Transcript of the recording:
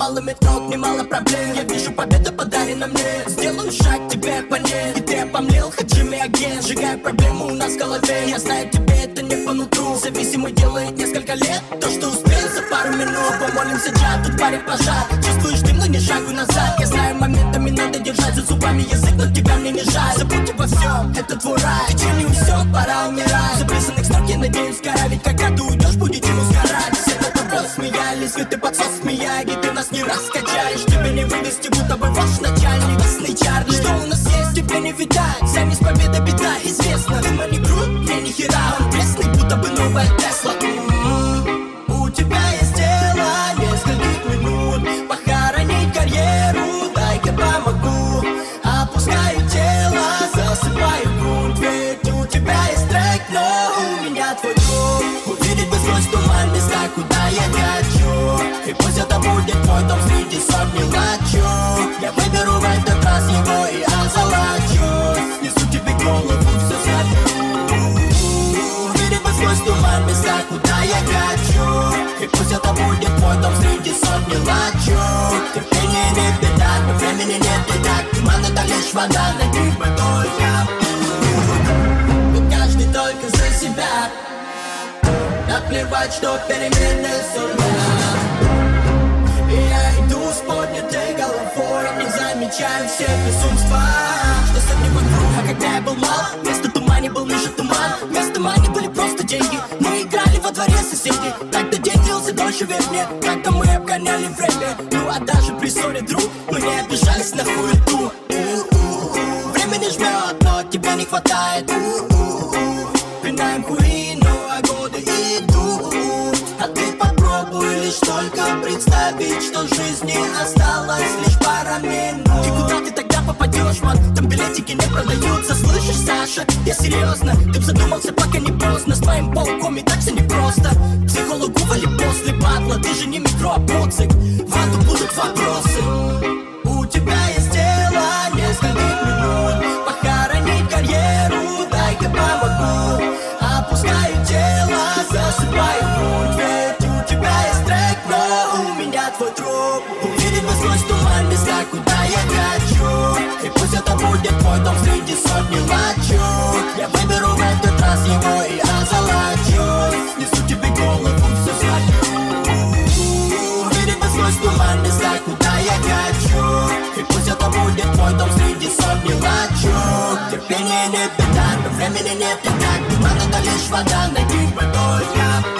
малыми трог немало проблем. Я вижу победа подарена мне. Сделаю шаг тебе по ней. И ты обомлел, Хаджими агент Сжигаю проблему у нас в голове. Я знаю, тебе это не по нутру. Зависимый делает несколько лет. То, что успел за пару минут. Помолимся, джа, тут парень пожар. Чувствуешь дым, но не шагу назад. Я знаю, моментами надо держать. За зубами язык Но тебя мне не жаль. Забудь обо всем, это твой рай. Печаль не усек, пора умирать. Записанных строк, я надеюсь, гора Ведь когда ты уйдешь, будет смеялись, ведь ты нас не раскачаешь, тебе не вывести Будто бы ваш начальник, красный Чарли Что у нас есть, тебе не видать. Сами с победа беда, известно Ты не среди сотни лачу Я выберу в этот раз его и озолочусь Несу тебе голову, все бы сквозь туман места, куда я хочу. И пусть это будет твой дом среди сотни лачу Терпение не беда, но времени нет и так. Туман это лишь вода, на них мы только И каждый только за себя. Наплевать, что перемены сулят соседей. Тогда день длился дольше, мне. Когда мы обгоняли время. Ну а даже при ссоре, друг Мы не обижались на хуету не жмет, но тебе не хватает. Пинаем хуи, ну а годы идут. А ты попробуй лишь только представить Что жизни осталось лишь пара минут ман? Там билетики не продаются, слышишь, Саша? Я серьезно, ты б задумался, пока не поздно С твоим полком и так все непросто Психологу вали после батла, ты же не Я выберу этот раз его и озолочусь Несу тебе голову, все Увидеть бы сквозь туман места, куда я хочу. И пусть это будет твой дом среди сотни лачуг. Терпение не беда, но времени нет и так. Туман это лишь вода, найди бы только